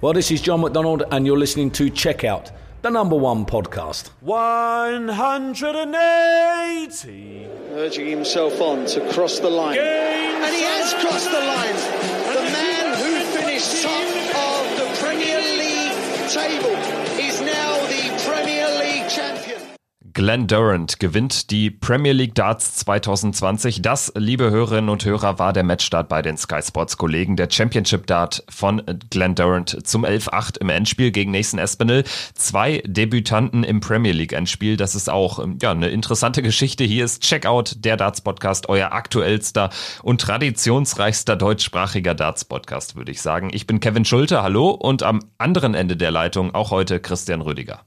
Well, this is John McDonald, and you're listening to Checkout, the number one podcast. 180. Urging himself on to cross the line. Games And he has crossed the line. Glenn Durant gewinnt die Premier League Darts 2020. Das, liebe Hörerinnen und Hörer, war der Matchstart bei den Sky Sports Kollegen. Der Championship Dart von Glenn Durant zum 11-8 im Endspiel gegen Nathan Espinel. Zwei Debütanten im Premier League Endspiel. Das ist auch ja, eine interessante Geschichte. Hier ist Checkout, der Darts Podcast, euer aktuellster und traditionsreichster deutschsprachiger Darts Podcast, würde ich sagen. Ich bin Kevin Schulte. Hallo. Und am anderen Ende der Leitung auch heute Christian Rüdiger.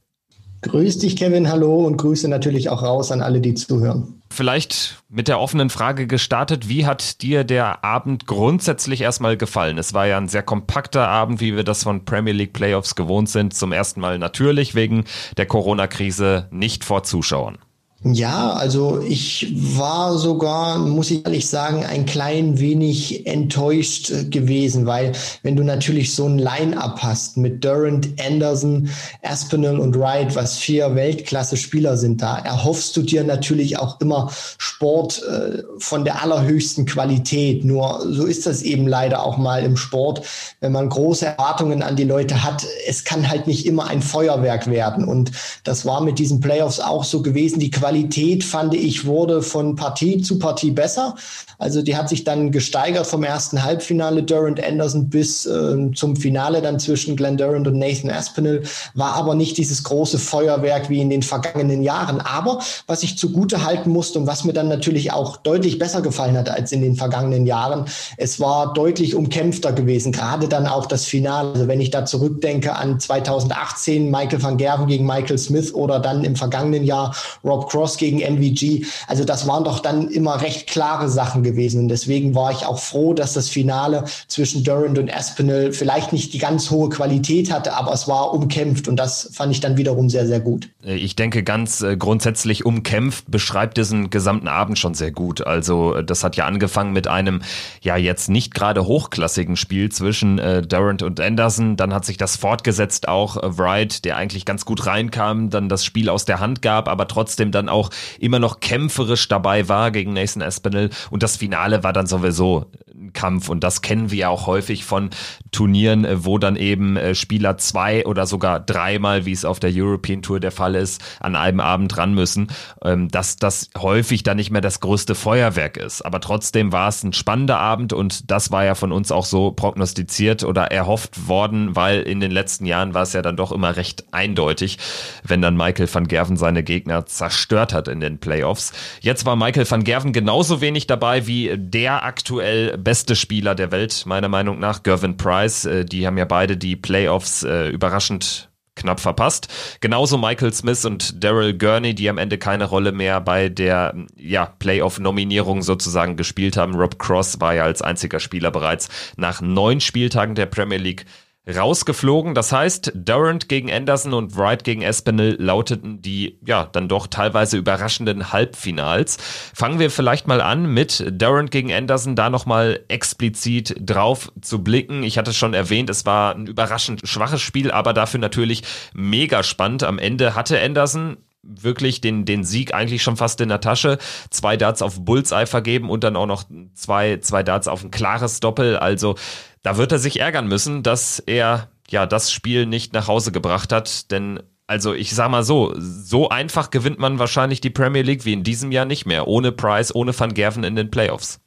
Grüß dich, Kevin, hallo und Grüße natürlich auch raus an alle, die zuhören. Vielleicht mit der offenen Frage gestartet, wie hat dir der Abend grundsätzlich erstmal gefallen? Es war ja ein sehr kompakter Abend, wie wir das von Premier League Playoffs gewohnt sind. Zum ersten Mal natürlich wegen der Corona-Krise nicht vor Zuschauern. Ja, also ich war sogar, muss ich ehrlich sagen, ein klein wenig enttäuscht äh, gewesen, weil wenn du natürlich so ein Line-up hast mit Durant, Anderson, Aspinall und Wright, was vier Weltklasse-Spieler sind da, erhoffst du dir natürlich auch immer Sport äh, von der allerhöchsten Qualität. Nur so ist das eben leider auch mal im Sport. Wenn man große Erwartungen an die Leute hat, es kann halt nicht immer ein Feuerwerk werden. Und das war mit diesen Playoffs auch so gewesen. Die Qualität Qualität, fand ich, wurde von Partie zu Partie besser. Also die hat sich dann gesteigert vom ersten Halbfinale Durant Anderson bis äh, zum Finale dann zwischen Glenn Durant und Nathan Aspinall. War aber nicht dieses große Feuerwerk wie in den vergangenen Jahren. Aber was ich zugute halten musste und was mir dann natürlich auch deutlich besser gefallen hat als in den vergangenen Jahren, es war deutlich umkämpfter gewesen. Gerade dann auch das Finale. Also wenn ich da zurückdenke an 2018 Michael van Gerven gegen Michael Smith oder dann im vergangenen Jahr Rob Cross Cross gegen MVG. Also das waren doch dann immer recht klare Sachen gewesen. Und deswegen war ich auch froh, dass das Finale zwischen Durant und Aspinall vielleicht nicht die ganz hohe Qualität hatte, aber es war umkämpft. Und das fand ich dann wiederum sehr, sehr gut. Ich denke, ganz äh, grundsätzlich umkämpft beschreibt diesen gesamten Abend schon sehr gut. Also äh, das hat ja angefangen mit einem ja jetzt nicht gerade hochklassigen Spiel zwischen äh, Durant und Anderson. Dann hat sich das fortgesetzt auch äh, Wright, der eigentlich ganz gut reinkam, dann das Spiel aus der Hand gab, aber trotzdem dann auch immer noch kämpferisch dabei war gegen Nathan Espinel. Und das Finale war dann sowieso Kampf. Und das kennen wir ja auch häufig von Turnieren, äh, wo dann eben äh, Spieler zwei oder sogar dreimal, wie es auf der European Tour der Fall ist, an einem Abend ran müssen, ähm, dass das häufig dann nicht mehr das größte Feuerwerk ist. Aber trotzdem war es ein spannender Abend und das war ja von uns auch so prognostiziert oder erhofft worden, weil in den letzten Jahren war es ja dann doch immer recht eindeutig, wenn dann Michael van Gerven seine Gegner zerstört hat in den Playoffs. Jetzt war Michael van Gerven genauso wenig dabei wie der aktuell beste Spieler der Welt, meiner Meinung nach, Gervin Price. Äh, die haben ja beide die Playoffs äh, überraschend knapp verpasst. Genauso Michael Smith und Daryl Gurney, die am Ende keine Rolle mehr bei der ja, Playoff-Nominierung sozusagen gespielt haben. Rob Cross war ja als einziger Spieler bereits nach neun Spieltagen der Premier League rausgeflogen. Das heißt, Durant gegen Anderson und Wright gegen Espinel lauteten die ja dann doch teilweise überraschenden Halbfinals. Fangen wir vielleicht mal an mit Durant gegen Anderson, da nochmal explizit drauf zu blicken. Ich hatte schon erwähnt, es war ein überraschend schwaches Spiel, aber dafür natürlich mega spannend. Am Ende hatte Anderson wirklich den, den Sieg eigentlich schon fast in der Tasche. Zwei Darts auf Bullseye vergeben und dann auch noch zwei, zwei Darts auf ein klares Doppel. Also da wird er sich ärgern müssen, dass er ja das Spiel nicht nach Hause gebracht hat, denn also ich sag mal so, so einfach gewinnt man wahrscheinlich die Premier League wie in diesem Jahr nicht mehr, ohne Price, ohne Van Gerven in den Playoffs.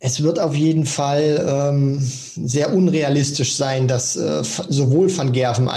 Es wird auf jeden Fall ähm, sehr unrealistisch sein, dass äh, sowohl Van Gerven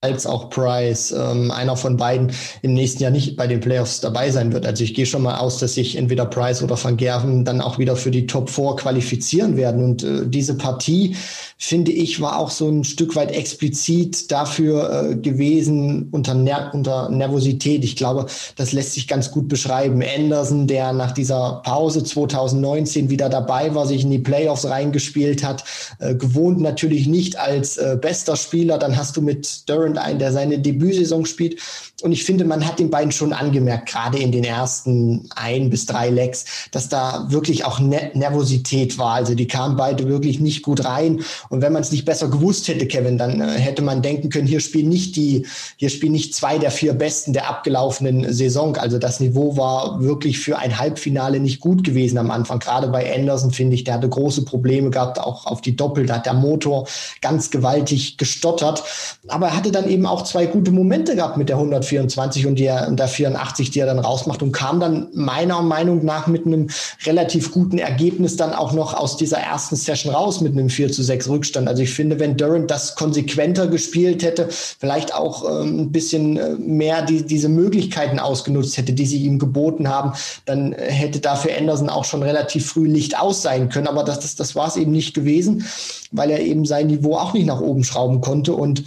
als auch Price, ähm, einer von beiden im nächsten Jahr nicht bei den Playoffs dabei sein wird. Also ich gehe schon mal aus, dass sich entweder Price oder Van Gerven dann auch wieder für die Top 4 qualifizieren werden. Und äh, diese Partie, finde ich, war auch so ein Stück weit explizit dafür äh, gewesen unter, Ner unter Nervosität. Ich glaube, das lässt sich ganz gut beschreiben. Anderson, der nach dieser Pause 2019 wieder dabei war, sich in die Playoffs reingespielt hat, äh, gewohnt natürlich nicht als äh, bester Spieler. Dann hast du mit Durant Durant ein, der seine Debütsaison spielt. Und ich finde, man hat den beiden schon angemerkt, gerade in den ersten ein bis drei Legs, dass da wirklich auch ne Nervosität war. Also die kamen beide wirklich nicht gut rein. Und wenn man es nicht besser gewusst hätte, Kevin, dann äh, hätte man denken können, hier spielen nicht die, hier spielen nicht zwei der vier Besten der abgelaufenen Saison. Also das Niveau war wirklich für ein Halbfinale nicht gut gewesen am Anfang. Gerade bei Anderson finde ich, der hatte große Probleme gehabt, auch auf die Doppel. Da hat der Motor ganz gewaltig gestottert. Aber er hatte dann eben auch zwei gute Momente gehabt mit der 100 124 und, und der 84, die er dann rausmacht und kam dann meiner Meinung nach mit einem relativ guten Ergebnis dann auch noch aus dieser ersten Session raus mit einem 4 zu 6 Rückstand. Also ich finde, wenn Durant das konsequenter gespielt hätte, vielleicht auch ähm, ein bisschen äh, mehr die, diese Möglichkeiten ausgenutzt hätte, die sie ihm geboten haben, dann hätte dafür Anderson auch schon relativ früh Licht aus sein können. Aber das, das, das war es eben nicht gewesen, weil er eben sein Niveau auch nicht nach oben schrauben konnte und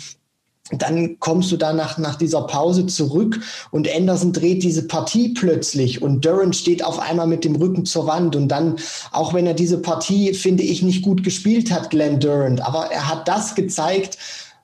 dann kommst du da nach, nach dieser Pause zurück und Anderson dreht diese Partie plötzlich und Durant steht auf einmal mit dem Rücken zur Wand und dann, auch wenn er diese Partie, finde ich, nicht gut gespielt hat, Glenn Durant, aber er hat das gezeigt,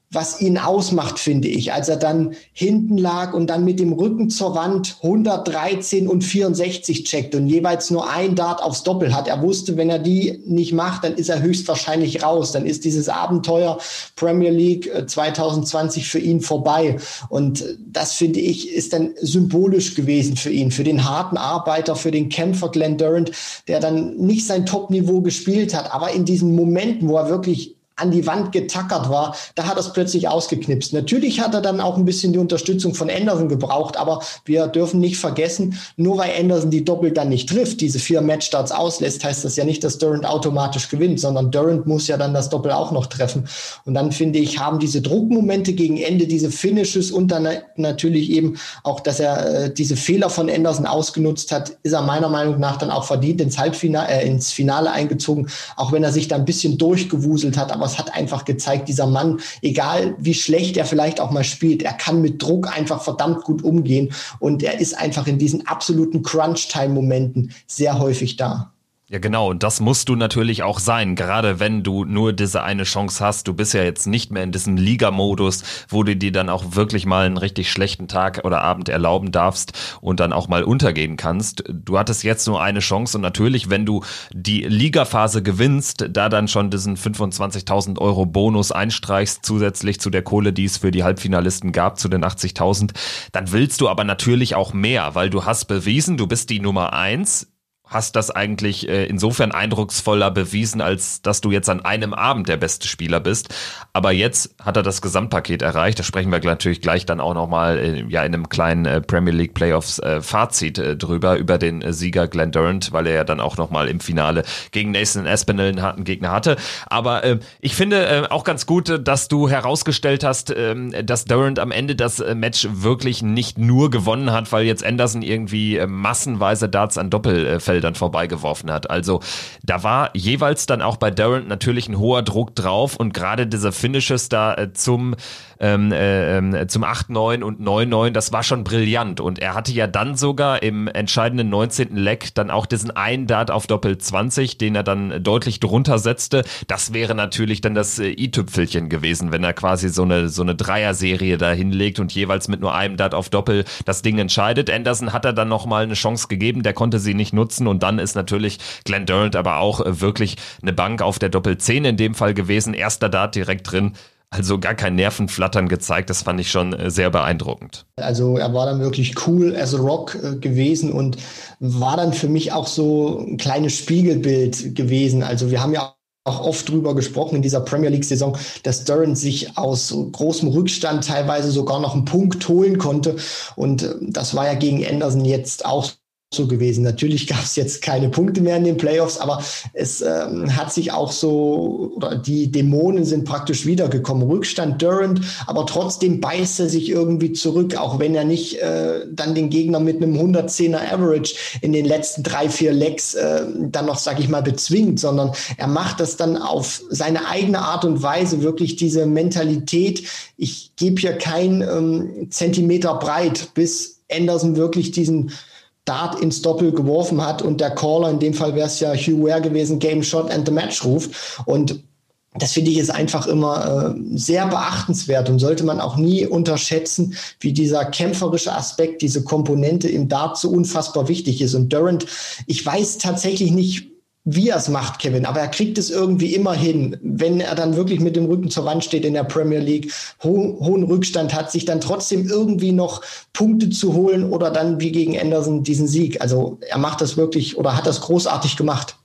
was ihn ausmacht, finde ich, als er dann hinten lag und dann mit dem Rücken zur Wand 113 und 64 checkt und jeweils nur ein Dart aufs Doppel hat. Er wusste, wenn er die nicht macht, dann ist er höchstwahrscheinlich raus. Dann ist dieses Abenteuer Premier League 2020 äh, für ihn vorbei. Und das finde ich ist dann symbolisch gewesen für ihn, für den harten Arbeiter, für den Kämpfer Glenn Durant, der dann nicht sein Top-Niveau gespielt hat, aber in diesen Momenten, wo er wirklich an die Wand getackert war, da hat er es plötzlich ausgeknipst. Natürlich hat er dann auch ein bisschen die Unterstützung von Anderson gebraucht, aber wir dürfen nicht vergessen, nur weil Anderson die Doppel dann nicht trifft, diese vier Matchstarts auslässt, heißt das ja nicht, dass Durant automatisch gewinnt, sondern Durant muss ja dann das Doppel auch noch treffen. Und dann finde ich, haben diese Druckmomente gegen Ende, diese Finishes und dann natürlich eben auch, dass er äh, diese Fehler von Anderson ausgenutzt hat, ist er meiner Meinung nach dann auch verdient ins Halbfinale, äh, ins Finale eingezogen, auch wenn er sich da ein bisschen durchgewuselt hat, aber es hat einfach gezeigt, dieser Mann, egal wie schlecht er vielleicht auch mal spielt, er kann mit Druck einfach verdammt gut umgehen und er ist einfach in diesen absoluten Crunch-Time-Momenten sehr häufig da. Ja, genau. Und das musst du natürlich auch sein, gerade wenn du nur diese eine Chance hast. Du bist ja jetzt nicht mehr in diesem Liga-Modus, wo du dir dann auch wirklich mal einen richtig schlechten Tag oder Abend erlauben darfst und dann auch mal untergehen kannst. Du hattest jetzt nur eine Chance und natürlich, wenn du die Ligaphase gewinnst, da dann schon diesen 25.000 Euro Bonus einstreichst, zusätzlich zu der Kohle, die es für die Halbfinalisten gab, zu den 80.000, dann willst du aber natürlich auch mehr, weil du hast bewiesen, du bist die Nummer eins hast das eigentlich äh, insofern eindrucksvoller bewiesen, als dass du jetzt an einem Abend der beste Spieler bist. Aber jetzt hat er das Gesamtpaket erreicht. Da sprechen wir natürlich gleich dann auch nochmal äh, ja, in einem kleinen äh, Premier League Playoffs äh, Fazit äh, drüber, über den äh, Sieger Glenn Durant, weil er ja dann auch nochmal im Finale gegen Nathan Aspinall einen harten Gegner hatte. Aber äh, ich finde äh, auch ganz gut, dass du herausgestellt hast, äh, dass Durant am Ende das äh, Match wirklich nicht nur gewonnen hat, weil jetzt Anderson irgendwie äh, massenweise Darts an Doppelfeld Feldern vorbeigeworfen hat. Also da war jeweils dann auch bei Durant natürlich ein hoher Druck drauf und gerade diese Finishes da äh, zum ähm, äh, zum 8-9 und 9-9, das war schon brillant. Und er hatte ja dann sogar im entscheidenden 19. Leck dann auch diesen einen Dart auf Doppel 20, den er dann deutlich drunter setzte. Das wäre natürlich dann das äh, i-Tüpfelchen gewesen, wenn er quasi so eine, so eine Dreier-Serie da hinlegt und jeweils mit nur einem Dart auf Doppel das Ding entscheidet. Anderson hat er dann nochmal eine Chance gegeben, der konnte sie nicht nutzen und dann ist natürlich Glenn Durant aber auch äh, wirklich eine Bank auf der Doppel 10 in dem Fall gewesen. Erster Dart direkt drin. Also gar kein Nervenflattern gezeigt, das fand ich schon äh, sehr beeindruckend. Also er war dann wirklich cool as a Rock äh, gewesen und war dann für mich auch so ein kleines Spiegelbild gewesen. Also wir haben ja auch oft drüber gesprochen in dieser Premier League-Saison, dass Durant sich aus großem Rückstand teilweise sogar noch einen Punkt holen konnte. Und äh, das war ja gegen Anderson jetzt auch so gewesen. Natürlich gab es jetzt keine Punkte mehr in den Playoffs, aber es ähm, hat sich auch so, oder die Dämonen sind praktisch wiedergekommen. Rückstand Durant, aber trotzdem beißt er sich irgendwie zurück, auch wenn er nicht äh, dann den Gegner mit einem 110er Average in den letzten drei, vier Legs äh, dann noch, sag ich mal, bezwingt, sondern er macht das dann auf seine eigene Art und Weise, wirklich diese Mentalität, ich gebe hier kein ähm, Zentimeter breit, bis Anderson wirklich diesen Dart ins Doppel geworfen hat und der Caller, in dem Fall wäre es ja Hugh Ware gewesen, Game Shot and the Match ruft. Und das finde ich ist einfach immer äh, sehr beachtenswert und sollte man auch nie unterschätzen, wie dieser kämpferische Aspekt, diese Komponente im Dart so unfassbar wichtig ist. Und Durant, ich weiß tatsächlich nicht, wie er es macht, Kevin, aber er kriegt es irgendwie immer hin, wenn er dann wirklich mit dem Rücken zur Wand steht in der Premier League, ho hohen Rückstand hat, sich dann trotzdem irgendwie noch Punkte zu holen oder dann wie gegen Anderson diesen Sieg. Also er macht das wirklich oder hat das großartig gemacht.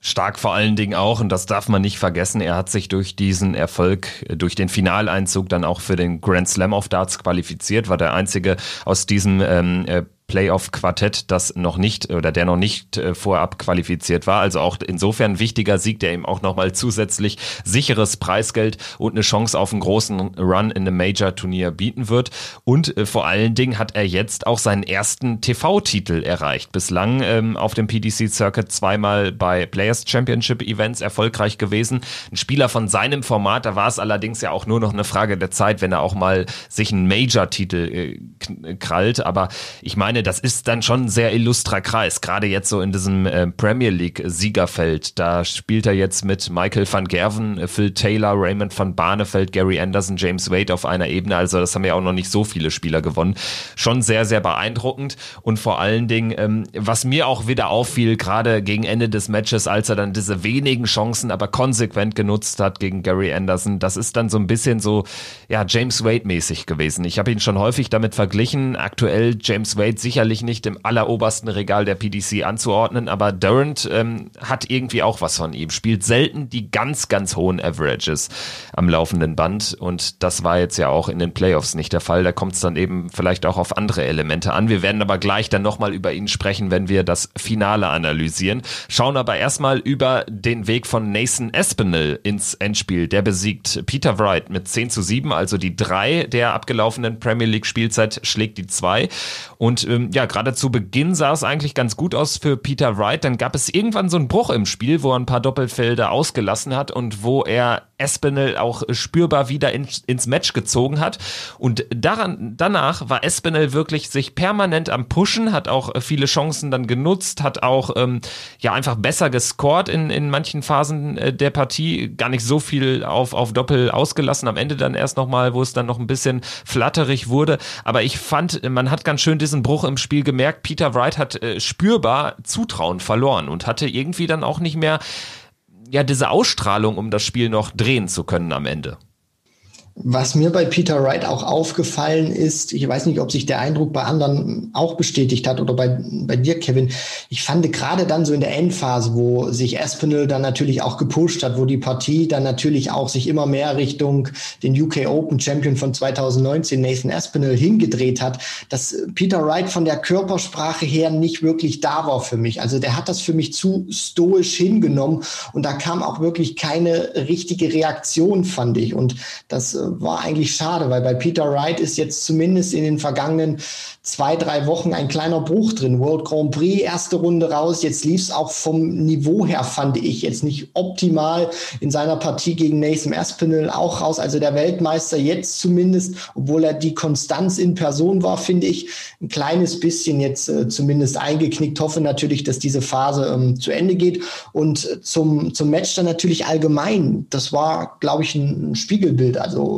Stark vor allen Dingen auch, und das darf man nicht vergessen, er hat sich durch diesen Erfolg, durch den Finaleinzug dann auch für den Grand Slam of Darts qualifiziert, war der einzige aus diesem ähm, äh, Playoff-Quartett, das noch nicht oder der noch nicht äh, vorab qualifiziert war. Also auch insofern wichtiger Sieg, der ihm auch nochmal zusätzlich sicheres Preisgeld und eine Chance auf einen großen Run in einem Major-Turnier bieten wird. Und äh, vor allen Dingen hat er jetzt auch seinen ersten TV-Titel erreicht. Bislang ähm, auf dem PDC-Circuit zweimal bei Players Championship Events erfolgreich gewesen. Ein Spieler von seinem Format, da war es allerdings ja auch nur noch eine Frage der Zeit, wenn er auch mal sich einen Major-Titel äh, krallt. Aber ich meine, meine, das ist dann schon ein sehr illustrer Kreis, gerade jetzt so in diesem äh, Premier League Siegerfeld. Da spielt er jetzt mit Michael van Gerven, äh, Phil Taylor, Raymond van Barneveld, Gary Anderson, James Wade auf einer Ebene. Also das haben ja auch noch nicht so viele Spieler gewonnen. Schon sehr, sehr beeindruckend und vor allen Dingen, ähm, was mir auch wieder auffiel, gerade gegen Ende des Matches, als er dann diese wenigen Chancen aber konsequent genutzt hat gegen Gary Anderson, das ist dann so ein bisschen so, ja, James Wade mäßig gewesen. Ich habe ihn schon häufig damit verglichen. Aktuell James Wade sicherlich nicht im allerobersten Regal der PDC anzuordnen, aber Durant ähm, hat irgendwie auch was von ihm. Spielt selten die ganz, ganz hohen Averages am laufenden Band und das war jetzt ja auch in den Playoffs nicht der Fall. Da kommt es dann eben vielleicht auch auf andere Elemente an. Wir werden aber gleich dann nochmal über ihn sprechen, wenn wir das Finale analysieren. Schauen aber erstmal über den Weg von Nathan Espinel ins Endspiel. Der besiegt Peter Wright mit 10 zu 7, also die drei der abgelaufenen Premier League Spielzeit schlägt die zwei und äh, ähm, ja, gerade zu Beginn sah es eigentlich ganz gut aus für Peter Wright. Dann gab es irgendwann so einen Bruch im Spiel, wo er ein paar Doppelfelder ausgelassen hat und wo er Espinel auch spürbar wieder in, ins Match gezogen hat. Und daran, danach war Espinel wirklich sich permanent am Pushen, hat auch viele Chancen dann genutzt, hat auch ähm, ja einfach besser gescored in, in manchen Phasen äh, der Partie, gar nicht so viel auf, auf Doppel ausgelassen. Am Ende dann erst nochmal, wo es dann noch ein bisschen flatterig wurde. Aber ich fand, man hat ganz schön diesen Bruch im Spiel gemerkt. Peter Wright hat äh, spürbar Zutrauen verloren und hatte irgendwie dann auch nicht mehr ja diese Ausstrahlung, um das Spiel noch drehen zu können am Ende. Was mir bei Peter Wright auch aufgefallen ist, ich weiß nicht, ob sich der Eindruck bei anderen auch bestätigt hat oder bei, bei dir, Kevin. Ich fand gerade dann so in der Endphase, wo sich Aspinall dann natürlich auch gepusht hat, wo die Partie dann natürlich auch sich immer mehr Richtung den UK Open Champion von 2019, Nathan Aspinall, hingedreht hat, dass Peter Wright von der Körpersprache her nicht wirklich da war für mich. Also der hat das für mich zu stoisch hingenommen und da kam auch wirklich keine richtige Reaktion, fand ich. Und das war eigentlich schade, weil bei Peter Wright ist jetzt zumindest in den vergangenen zwei, drei Wochen ein kleiner Bruch drin. World Grand Prix, erste Runde raus. Jetzt lief es auch vom Niveau her, fand ich, jetzt nicht optimal in seiner Partie gegen Nathan Aspinall auch raus. Also der Weltmeister jetzt zumindest, obwohl er die Konstanz in Person war, finde ich, ein kleines bisschen jetzt äh, zumindest eingeknickt. Hoffe natürlich, dass diese Phase ähm, zu Ende geht. Und zum, zum Match dann natürlich allgemein. Das war, glaube ich, ein Spiegelbild. Also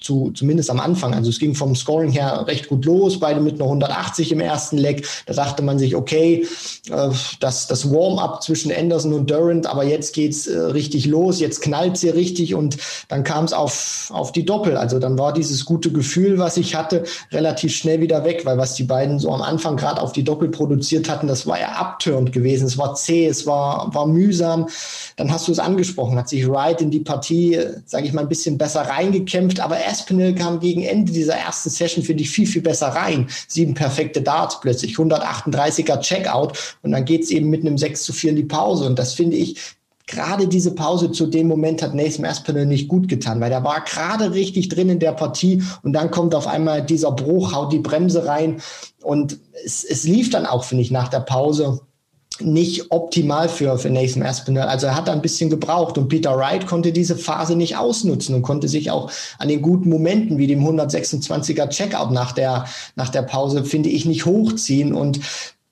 zu, zumindest am Anfang. Also es ging vom Scoring her recht gut los, beide mit einer 180 im ersten Leg. Da dachte man sich, okay, äh, das, das Warm-up zwischen Anderson und Durant, aber jetzt geht's äh, richtig los, jetzt knallt sie richtig und dann kam es auf, auf die Doppel. Also dann war dieses gute Gefühl, was ich hatte, relativ schnell wieder weg, weil was die beiden so am Anfang gerade auf die Doppel produziert hatten, das war ja abtörend gewesen. Es war zäh, es war, war mühsam. Dann hast du es angesprochen, hat sich Wright in die Partie, äh, sage ich mal, ein bisschen besser reingekämpft, aber Aspinall kam gegen Ende dieser ersten Session, finde ich, viel, viel besser rein. Sieben perfekte Darts plötzlich, 138er Checkout und dann geht es eben mit einem 6 zu 4 in die Pause. Und das finde ich, gerade diese Pause zu dem Moment hat Nathan Aspinall nicht gut getan, weil der war gerade richtig drin in der Partie und dann kommt auf einmal dieser Bruch, haut die Bremse rein und es, es lief dann auch, finde ich, nach der Pause nicht optimal für, für Nathan Aspinall. Also er hat da ein bisschen gebraucht und Peter Wright konnte diese Phase nicht ausnutzen und konnte sich auch an den guten Momenten wie dem 126er Checkout nach der, nach der Pause, finde ich, nicht hochziehen und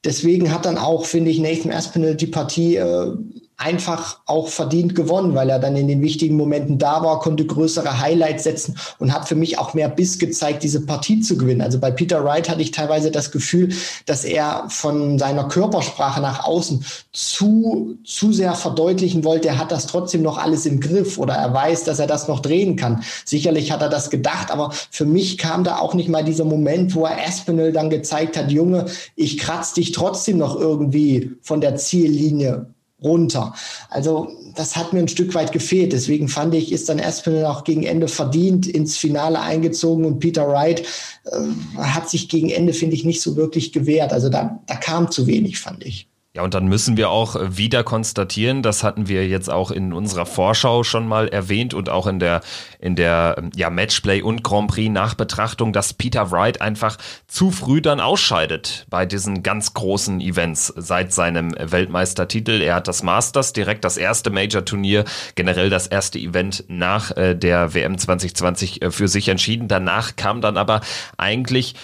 deswegen hat dann auch, finde ich, Nathan Aspinall die Partie äh, einfach auch verdient gewonnen, weil er dann in den wichtigen Momenten da war, konnte größere Highlights setzen und hat für mich auch mehr Biss gezeigt, diese Partie zu gewinnen. Also bei Peter Wright hatte ich teilweise das Gefühl, dass er von seiner Körpersprache nach außen zu, zu sehr verdeutlichen wollte, er hat das trotzdem noch alles im Griff oder er weiß, dass er das noch drehen kann. Sicherlich hat er das gedacht, aber für mich kam da auch nicht mal dieser Moment, wo er Aspinall dann gezeigt hat, Junge, ich kratz dich trotzdem noch irgendwie von der Ziellinie runter. Also das hat mir ein Stück weit gefehlt. Deswegen fand ich, ist dann Aspinall auch gegen Ende verdient ins Finale eingezogen und Peter Wright äh, hat sich gegen Ende, finde ich, nicht so wirklich gewehrt. Also da, da kam zu wenig, fand ich. Ja, und dann müssen wir auch wieder konstatieren, das hatten wir jetzt auch in unserer Vorschau schon mal erwähnt und auch in der, in der ja, Matchplay und Grand Prix Nachbetrachtung, dass Peter Wright einfach zu früh dann ausscheidet bei diesen ganz großen Events seit seinem Weltmeistertitel. Er hat das Masters direkt das erste Major-Turnier, generell das erste Event nach äh, der WM 2020 äh, für sich entschieden. Danach kam dann aber eigentlich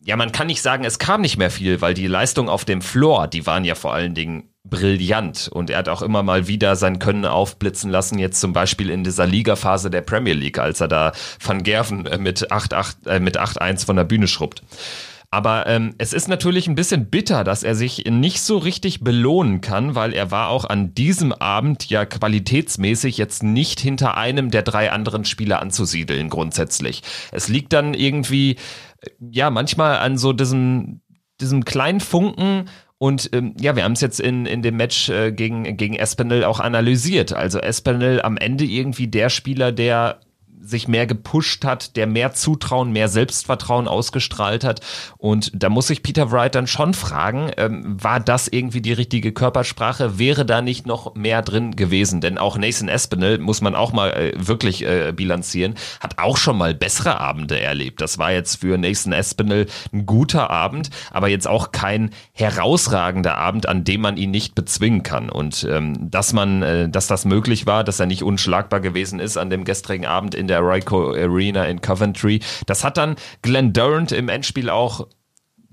ja, man kann nicht sagen, es kam nicht mehr viel, weil die Leistung auf dem Floor, die waren ja vor allen Dingen brillant und er hat auch immer mal wieder sein Können aufblitzen lassen, jetzt zum Beispiel in dieser Ligaphase der Premier League, als er da Van Gerven äh, mit 8-8, äh, mit 8-1 von der Bühne schrubbt. Aber ähm, es ist natürlich ein bisschen bitter, dass er sich nicht so richtig belohnen kann, weil er war auch an diesem Abend ja qualitätsmäßig jetzt nicht hinter einem der drei anderen Spieler anzusiedeln grundsätzlich. Es liegt dann irgendwie ja, manchmal an so diesem, diesem kleinen Funken und ähm, ja, wir haben es jetzt in, in dem Match äh, gegen, gegen Espinel auch analysiert. Also Espinel am Ende irgendwie der Spieler, der sich mehr gepusht hat, der mehr Zutrauen, mehr Selbstvertrauen ausgestrahlt hat. Und da muss sich Peter Wright dann schon fragen, ähm, war das irgendwie die richtige Körpersprache? Wäre da nicht noch mehr drin gewesen? Denn auch Nathan Espinel, muss man auch mal äh, wirklich äh, bilanzieren, hat auch schon mal bessere Abende erlebt. Das war jetzt für Nathan Espinel ein guter Abend, aber jetzt auch kein herausragender Abend, an dem man ihn nicht bezwingen kann. Und ähm, dass man, äh, dass das möglich war, dass er nicht unschlagbar gewesen ist an dem gestrigen Abend in der Ryco Arena in Coventry. Das hat dann Glenn Durant im Endspiel auch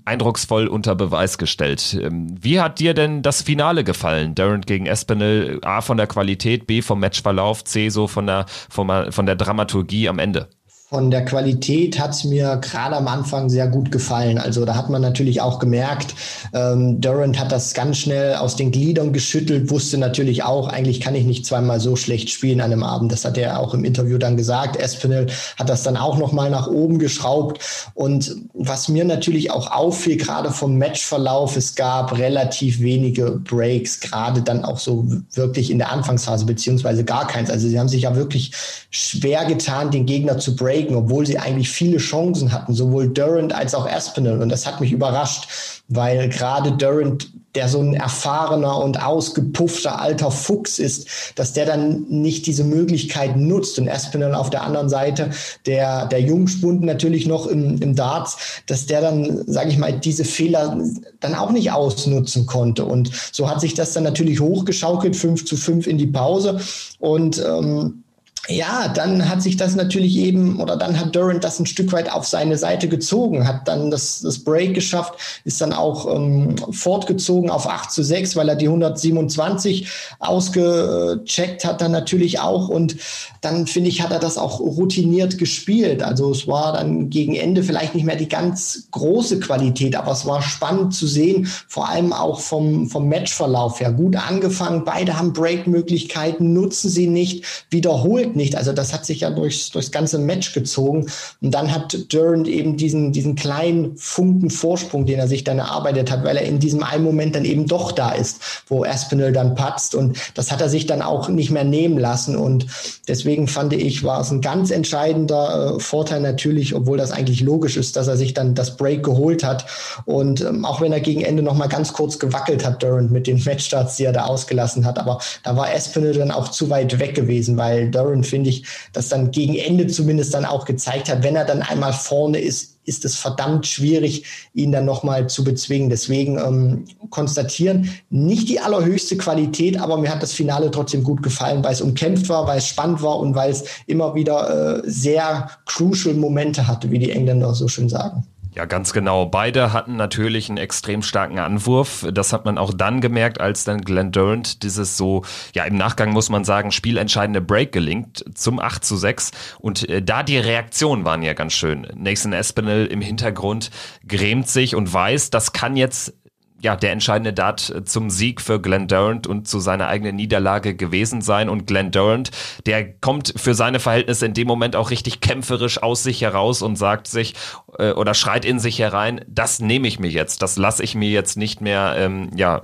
eindrucksvoll unter Beweis gestellt. Ähm, wie hat dir denn das Finale gefallen? Durant gegen Espinel, A von der Qualität, B vom Matchverlauf, C so von der, von der Dramaturgie am Ende? Von der Qualität hat es mir gerade am Anfang sehr gut gefallen. Also da hat man natürlich auch gemerkt, ähm, Durant hat das ganz schnell aus den Gliedern geschüttelt, wusste natürlich auch, eigentlich kann ich nicht zweimal so schlecht spielen an einem Abend. Das hat er auch im Interview dann gesagt. Espinel hat das dann auch nochmal nach oben geschraubt. Und was mir natürlich auch auffiel, gerade vom Matchverlauf, es gab relativ wenige Breaks, gerade dann auch so wirklich in der Anfangsphase, beziehungsweise gar keins. Also sie haben sich ja wirklich schwer getan, den Gegner zu breaken breaken, obwohl sie eigentlich viele Chancen hatten, sowohl Durant als auch Aspinall. Und das hat mich überrascht, weil gerade Durant, der so ein erfahrener und ausgepuffter alter Fuchs ist, dass der dann nicht diese Möglichkeit nutzt. Und Aspinall auf der anderen Seite, der, der Jungspund natürlich noch im, im Darts, dass der dann, sage ich mal, diese Fehler dann auch nicht ausnutzen konnte. Und so hat sich das dann natürlich hochgeschaukelt, 5 zu 5 in die Pause. Und ähm, ja, dann hat sich das natürlich eben, oder dann hat Durant das ein Stück weit auf seine Seite gezogen, hat dann das, das Break geschafft, ist dann auch ähm, fortgezogen auf 8 zu 6, weil er die 127 ausgecheckt hat dann natürlich auch und dann finde ich, hat er das auch routiniert gespielt. Also es war dann gegen Ende vielleicht nicht mehr die ganz große Qualität, aber es war spannend zu sehen, vor allem auch vom, vom Matchverlauf her. Gut angefangen, beide haben Break-Möglichkeiten, nutzen sie nicht, wiederholt nicht. Also das hat sich ja durchs, durchs ganze Match gezogen. Und dann hat Durant eben diesen, diesen kleinen Funken Vorsprung, den er sich dann erarbeitet hat, weil er in diesem einen Moment dann eben doch da ist, wo Aspinall dann patzt. Und das hat er sich dann auch nicht mehr nehmen lassen. Und deswegen fand ich, war es ein ganz entscheidender äh, Vorteil natürlich, obwohl das eigentlich logisch ist, dass er sich dann das Break geholt hat. Und ähm, auch wenn er gegen Ende noch mal ganz kurz gewackelt hat, Durant mit den Matchstarts, die er da ausgelassen hat. Aber da war Aspinall dann auch zu weit weg gewesen, weil Durant finde ich, das dann gegen Ende zumindest dann auch gezeigt hat, wenn er dann einmal vorne ist, ist es verdammt schwierig, ihn dann nochmal zu bezwingen. Deswegen ähm, konstatieren, nicht die allerhöchste Qualität, aber mir hat das Finale trotzdem gut gefallen, weil es umkämpft war, weil es spannend war und weil es immer wieder äh, sehr crucial Momente hatte, wie die Engländer so schön sagen. Ja, ganz genau. Beide hatten natürlich einen extrem starken Anwurf. Das hat man auch dann gemerkt, als dann Glenn Durant dieses so, ja, im Nachgang muss man sagen, spielentscheidende Break gelingt zum 8 zu 6. Und äh, da die Reaktionen waren ja ganz schön. Nathan Espinel im Hintergrund grämt sich und weiß, das kann jetzt ja, der entscheidende Dart zum Sieg für Glenn Durant und zu seiner eigenen Niederlage gewesen sein. Und Glenn Durant, der kommt für seine Verhältnisse in dem Moment auch richtig kämpferisch aus sich heraus und sagt sich äh, oder schreit in sich herein, das nehme ich mir jetzt, das lasse ich mir jetzt nicht mehr, ähm, ja,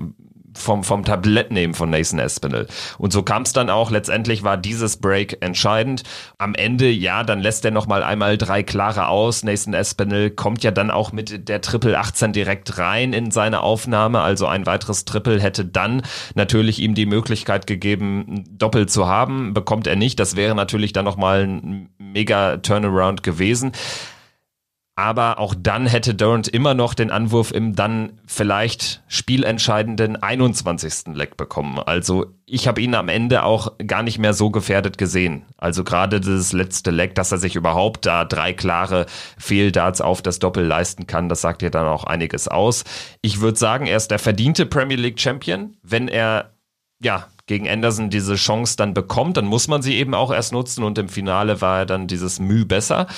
vom, vom Tablett nehmen von Nathan Espinel. Und so kam es dann auch. Letztendlich war dieses Break entscheidend. Am Ende, ja, dann lässt er noch mal einmal drei klare aus. Nathan Espinel kommt ja dann auch mit der Triple 18 direkt rein in seine Aufnahme. Also ein weiteres Triple hätte dann natürlich ihm die Möglichkeit gegeben, Doppel zu haben. Bekommt er nicht. Das wäre natürlich dann noch mal ein mega Turnaround gewesen. Aber auch dann hätte Durant immer noch den Anwurf im dann vielleicht spielentscheidenden 21. Leck bekommen. Also ich habe ihn am Ende auch gar nicht mehr so gefährdet gesehen. Also gerade das letzte Leck, dass er sich überhaupt da drei klare Fehldarts auf das Doppel leisten kann, das sagt ja dann auch einiges aus. Ich würde sagen, er ist der verdiente Premier League Champion, wenn er ja, gegen Anderson diese Chance dann bekommt, dann muss man sie eben auch erst nutzen und im Finale war er dann dieses Mühe besser.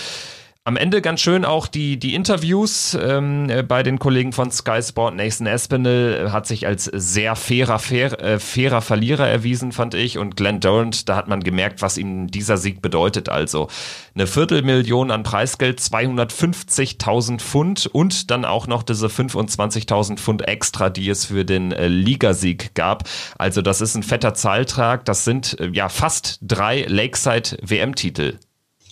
Am Ende ganz schön auch die, die Interviews ähm, äh, bei den Kollegen von Sky Sport. Nathan Espinel hat sich als sehr fairer, fair, äh, fairer Verlierer erwiesen, fand ich. Und Glenn Durant, da hat man gemerkt, was ihm dieser Sieg bedeutet. Also eine Viertelmillion an Preisgeld, 250.000 Pfund und dann auch noch diese 25.000 Pfund extra, die es für den äh, Ligasieg gab. Also das ist ein fetter Zahltrag. Das sind äh, ja fast drei Lakeside WM-Titel.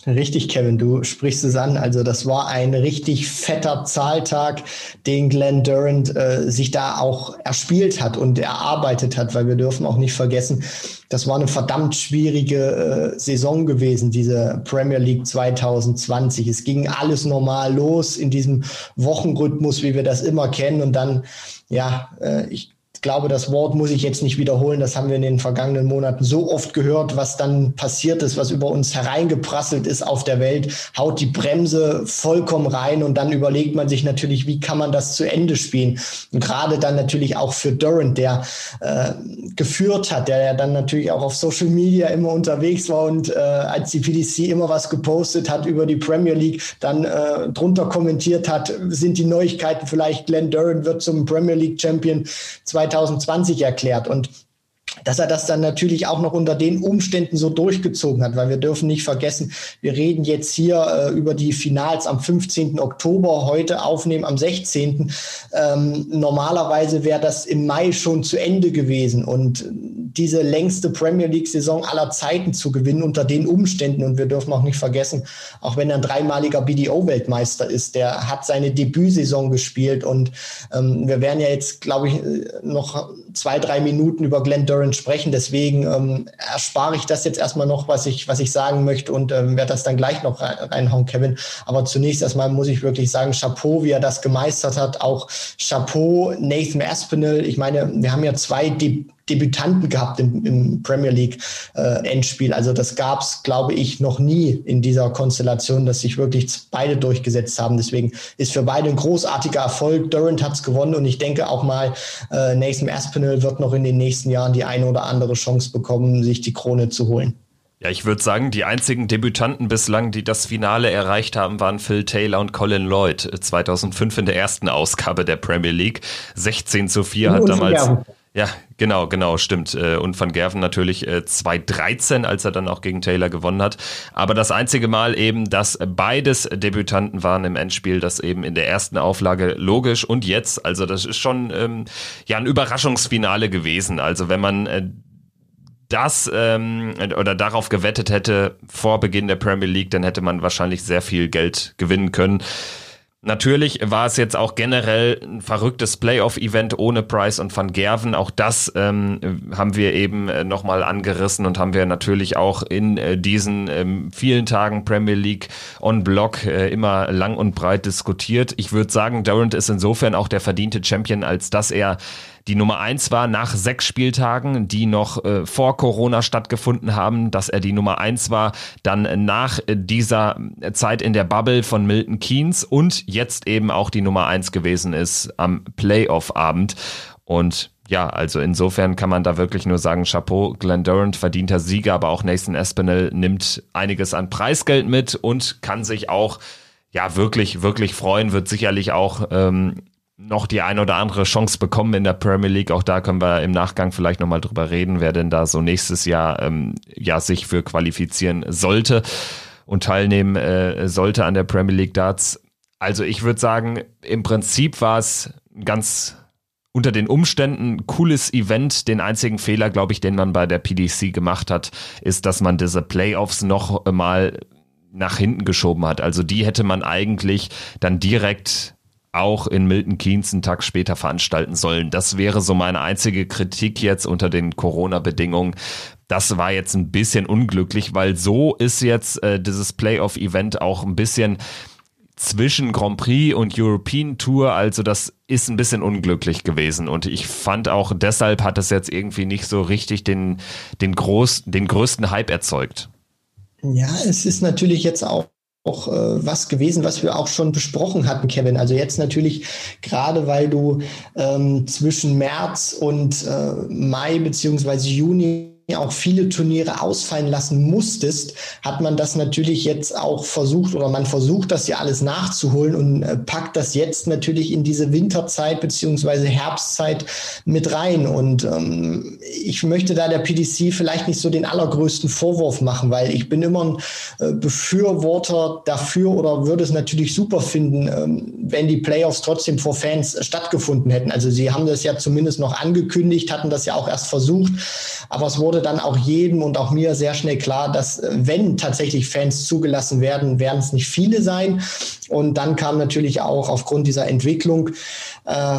Richtig, Kevin, du sprichst es an. Also das war ein richtig fetter Zahltag, den Glenn Durant äh, sich da auch erspielt hat und erarbeitet hat, weil wir dürfen auch nicht vergessen, das war eine verdammt schwierige äh, Saison gewesen, diese Premier League 2020. Es ging alles normal los in diesem Wochenrhythmus, wie wir das immer kennen. Und dann, ja, äh, ich glaube, das Wort muss ich jetzt nicht wiederholen. Das haben wir in den vergangenen Monaten so oft gehört, was dann passiert ist, was über uns hereingeprasselt ist auf der Welt, haut die Bremse vollkommen rein und dann überlegt man sich natürlich, wie kann man das zu Ende spielen. Und gerade dann natürlich auch für Durant, der äh, geführt hat, der ja dann natürlich auch auf Social Media immer unterwegs war und äh, als die PDC immer was gepostet hat über die Premier League, dann äh, drunter kommentiert hat, sind die Neuigkeiten vielleicht, Glenn Durant wird zum Premier League Champion 2020 2020 erklärt. Und dass er das dann natürlich auch noch unter den Umständen so durchgezogen hat, weil wir dürfen nicht vergessen, wir reden jetzt hier äh, über die Finals am 15. Oktober, heute aufnehmen am 16. Ähm, normalerweise wäre das im Mai schon zu Ende gewesen und diese längste Premier League-Saison aller Zeiten zu gewinnen unter den Umständen und wir dürfen auch nicht vergessen, auch wenn er ein dreimaliger BDO-Weltmeister ist, der hat seine Debütsaison gespielt und ähm, wir werden ja jetzt, glaube ich, noch zwei, drei Minuten über Glenn Durant sprechen. Deswegen ähm, erspare ich das jetzt erstmal noch, was ich, was ich sagen möchte und ähm, werde das dann gleich noch reinhauen, Kevin. Aber zunächst erstmal muss ich wirklich sagen, Chapeau, wie er das gemeistert hat. Auch Chapeau, Nathan Aspinall. Ich meine, wir haben ja zwei De Debütanten gehabt im, im Premier League äh, Endspiel. Also das gab es, glaube ich, noch nie in dieser Konstellation, dass sich wirklich beide durchgesetzt haben. Deswegen ist für beide ein großartiger Erfolg. Durant hat es gewonnen und ich denke auch mal, äh, Nathan Aspinall wird noch in den nächsten Jahren die eine oder andere Chance bekommen, sich die Krone zu holen. Ja, ich würde sagen, die einzigen Debütanten bislang, die das Finale erreicht haben, waren Phil Taylor und Colin Lloyd 2005 in der ersten Ausgabe der Premier League. 16 zu 4 hat damals. Ja, genau, genau, stimmt. Äh, und Van Gerven natürlich 2013, äh, als er dann auch gegen Taylor gewonnen hat. Aber das einzige Mal eben, dass beides Debütanten waren im Endspiel, das eben in der ersten Auflage logisch und jetzt, also das ist schon ähm, ja ein Überraschungsfinale gewesen. Also wenn man äh, das ähm, oder darauf gewettet hätte vor Beginn der Premier League, dann hätte man wahrscheinlich sehr viel Geld gewinnen können. Natürlich war es jetzt auch generell ein verrücktes Playoff-Event ohne Price und Van Gerven. Auch das ähm, haben wir eben äh, nochmal angerissen und haben wir natürlich auch in äh, diesen ähm, vielen Tagen Premier League on Block äh, immer lang und breit diskutiert. Ich würde sagen, Durant ist insofern auch der verdiente Champion, als dass er die Nummer eins war nach sechs Spieltagen, die noch äh, vor Corona stattgefunden haben, dass er die Nummer eins war, dann nach dieser Zeit in der Bubble von Milton Keynes und jetzt eben auch die Nummer eins gewesen ist am Playoff-Abend. Und ja, also insofern kann man da wirklich nur sagen, Chapeau, Glenn Durant, verdienter Sieger, aber auch Nathan Espinel nimmt einiges an Preisgeld mit und kann sich auch ja wirklich, wirklich freuen, wird sicherlich auch ähm, noch die ein oder andere Chance bekommen in der Premier League. Auch da können wir im Nachgang vielleicht nochmal drüber reden, wer denn da so nächstes Jahr ähm, ja sich für qualifizieren sollte und teilnehmen äh, sollte an der Premier League Darts. Also ich würde sagen, im Prinzip war es ganz unter den Umständen cooles Event. Den einzigen Fehler, glaube ich, den man bei der PDC gemacht hat, ist, dass man diese Playoffs noch mal nach hinten geschoben hat. Also die hätte man eigentlich dann direkt auch in Milton Keynes einen Tag später veranstalten sollen. Das wäre so meine einzige Kritik jetzt unter den Corona-Bedingungen. Das war jetzt ein bisschen unglücklich, weil so ist jetzt äh, dieses Playoff-Event auch ein bisschen zwischen Grand Prix und European Tour. Also das ist ein bisschen unglücklich gewesen. Und ich fand auch deshalb hat es jetzt irgendwie nicht so richtig den, den, groß, den größten Hype erzeugt. Ja, es ist natürlich jetzt auch auch äh, was gewesen, was wir auch schon besprochen hatten, Kevin. Also jetzt natürlich gerade, weil du ähm, zwischen März und äh, Mai beziehungsweise Juni auch viele Turniere ausfallen lassen musstest, hat man das natürlich jetzt auch versucht oder man versucht das ja alles nachzuholen und äh, packt das jetzt natürlich in diese Winterzeit beziehungsweise Herbstzeit mit rein. Und ähm, ich möchte da der PDC vielleicht nicht so den allergrößten Vorwurf machen, weil ich bin immer ein äh, Befürworter dafür oder würde es natürlich super finden, ähm, wenn die Playoffs trotzdem vor Fans stattgefunden hätten. Also sie haben das ja zumindest noch angekündigt, hatten das ja auch erst versucht, aber es wurde dann auch jedem und auch mir sehr schnell klar, dass äh, wenn tatsächlich Fans zugelassen werden, werden es nicht viele sein. Und dann kam natürlich auch aufgrund dieser Entwicklung, äh,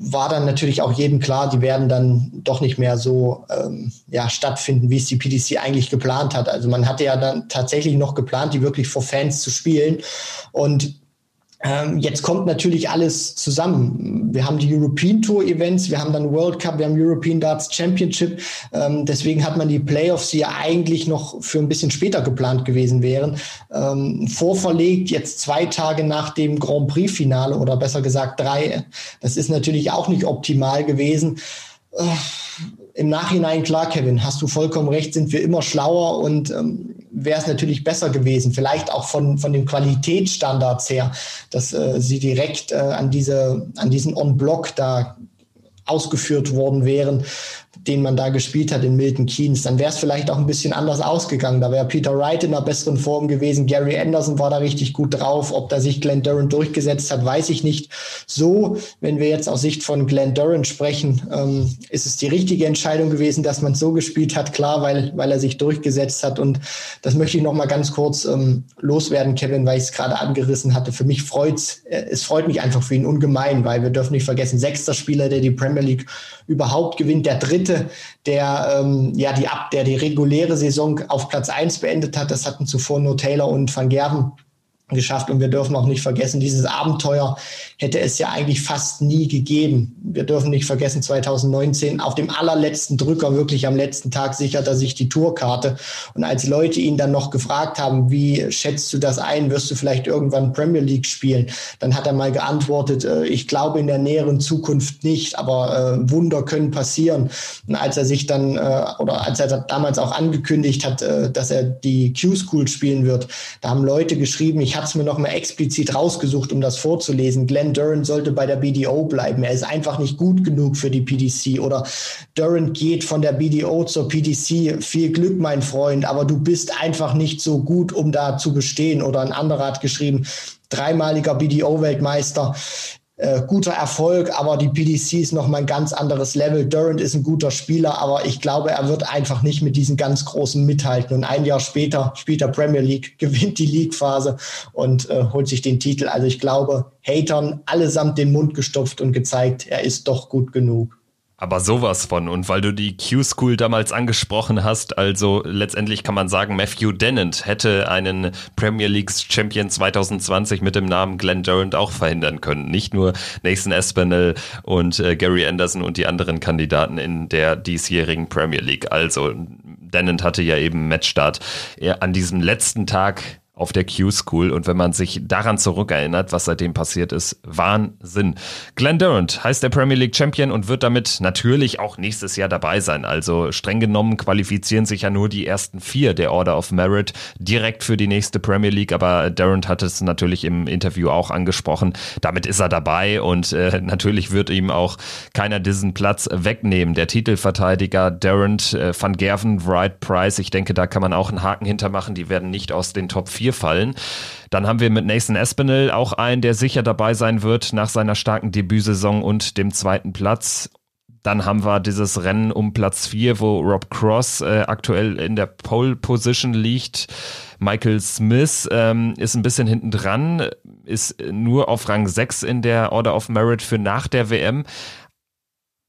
war dann natürlich auch jedem klar, die werden dann doch nicht mehr so ähm, ja, stattfinden, wie es die PDC eigentlich geplant hat. Also man hatte ja dann tatsächlich noch geplant, die wirklich vor Fans zu spielen. Und jetzt kommt natürlich alles zusammen. Wir haben die European Tour Events, wir haben dann World Cup, wir haben European Darts Championship. Ähm, deswegen hat man die Playoffs, die ja eigentlich noch für ein bisschen später geplant gewesen wären, ähm, vorverlegt, jetzt zwei Tage nach dem Grand Prix Finale oder besser gesagt drei. Das ist natürlich auch nicht optimal gewesen. Äh, Im Nachhinein, klar, Kevin, hast du vollkommen recht, sind wir immer schlauer und ähm, wäre es natürlich besser gewesen, vielleicht auch von, von den Qualitätsstandards her, dass äh, sie direkt äh, an, diese, an diesen On-Block da ausgeführt worden wären, den man da gespielt hat in Milton Keynes, dann wäre es vielleicht auch ein bisschen anders ausgegangen. Da wäre Peter Wright in einer besseren Form gewesen. Gary Anderson war da richtig gut drauf. Ob da sich Glenn Durant durchgesetzt hat, weiß ich nicht. So, wenn wir jetzt aus Sicht von Glenn Durant sprechen, ähm, ist es die richtige Entscheidung gewesen, dass man so gespielt hat. Klar, weil, weil er sich durchgesetzt hat. Und das möchte ich noch mal ganz kurz ähm, loswerden, Kevin, weil ich es gerade angerissen hatte. Für mich freut's, äh, es freut mich einfach für ihn ungemein, weil wir dürfen nicht vergessen, sechster Spieler, der die Premier League überhaupt gewinnt, der dritte der ähm, ja die der die reguläre Saison auf Platz 1 beendet hat. Das hatten zuvor nur Taylor und Van Gerven geschafft. Und wir dürfen auch nicht vergessen, dieses Abenteuer hätte es ja eigentlich fast nie gegeben. Wir dürfen nicht vergessen, 2019 auf dem allerletzten Drücker, wirklich am letzten Tag sichert er sich die Tourkarte. Und als Leute ihn dann noch gefragt haben, wie schätzt du das ein? Wirst du vielleicht irgendwann Premier League spielen? Dann hat er mal geantwortet, äh, ich glaube in der näheren Zukunft nicht, aber äh, Wunder können passieren. Und als er sich dann, äh, oder als er damals auch angekündigt hat, dass er die Q-School spielen wird, da haben Leute geschrieben, ich habe es mir noch mal explizit rausgesucht, um das vorzulesen. Glenn Durant sollte bei der BDO bleiben. Er ist einfach nicht gut genug für die PDC. Oder Durant geht von der BDO zur PDC. Viel Glück, mein Freund, aber du bist einfach nicht so gut, um da zu bestehen. Oder ein anderer hat geschrieben, dreimaliger BDO-Weltmeister äh, guter Erfolg, aber die PDC ist noch mal ein ganz anderes Level. Durant ist ein guter Spieler, aber ich glaube, er wird einfach nicht mit diesen ganz großen mithalten. Und ein Jahr später spielt er Premier League, gewinnt die League-Phase und äh, holt sich den Titel. Also ich glaube, Hatern allesamt den Mund gestopft und gezeigt, er ist doch gut genug. Aber sowas von. Und weil du die Q-School damals angesprochen hast, also letztendlich kann man sagen, Matthew Dennant hätte einen Premier League Champion 2020 mit dem Namen Glenn Durant auch verhindern können. Nicht nur Nathan Espinel und äh, Gary Anderson und die anderen Kandidaten in der diesjährigen Premier League. Also Dennant hatte ja eben Matchstart an diesem letzten Tag auf der Q-School. Und wenn man sich daran zurückerinnert, was seitdem passiert ist, Wahnsinn. Glenn Durant heißt der Premier League Champion und wird damit natürlich auch nächstes Jahr dabei sein. Also streng genommen qualifizieren sich ja nur die ersten vier der Order of Merit direkt für die nächste Premier League. Aber Durant hat es natürlich im Interview auch angesprochen. Damit ist er dabei und äh, natürlich wird ihm auch keiner diesen Platz wegnehmen. Der Titelverteidiger Durant, äh, Van Gerven, Wright, Price, ich denke, da kann man auch einen Haken hintermachen. Die werden nicht aus den Top 4 4 fallen. Dann haben wir mit Nathan Espinel auch einen, der sicher dabei sein wird nach seiner starken Debütsaison und dem zweiten Platz. Dann haben wir dieses Rennen um Platz 4, wo Rob Cross äh, aktuell in der Pole Position liegt. Michael Smith ähm, ist ein bisschen hinten dran, ist nur auf Rang 6 in der Order of Merit für nach der WM.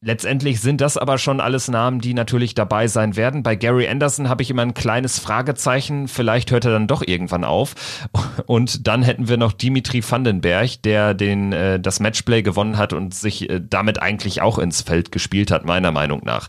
Letztendlich sind das aber schon alles Namen, die natürlich dabei sein werden. Bei Gary Anderson habe ich immer ein kleines Fragezeichen. Vielleicht hört er dann doch irgendwann auf. Und dann hätten wir noch Dimitri Vandenberg, der den äh, das Matchplay gewonnen hat und sich äh, damit eigentlich auch ins Feld gespielt hat, meiner Meinung nach.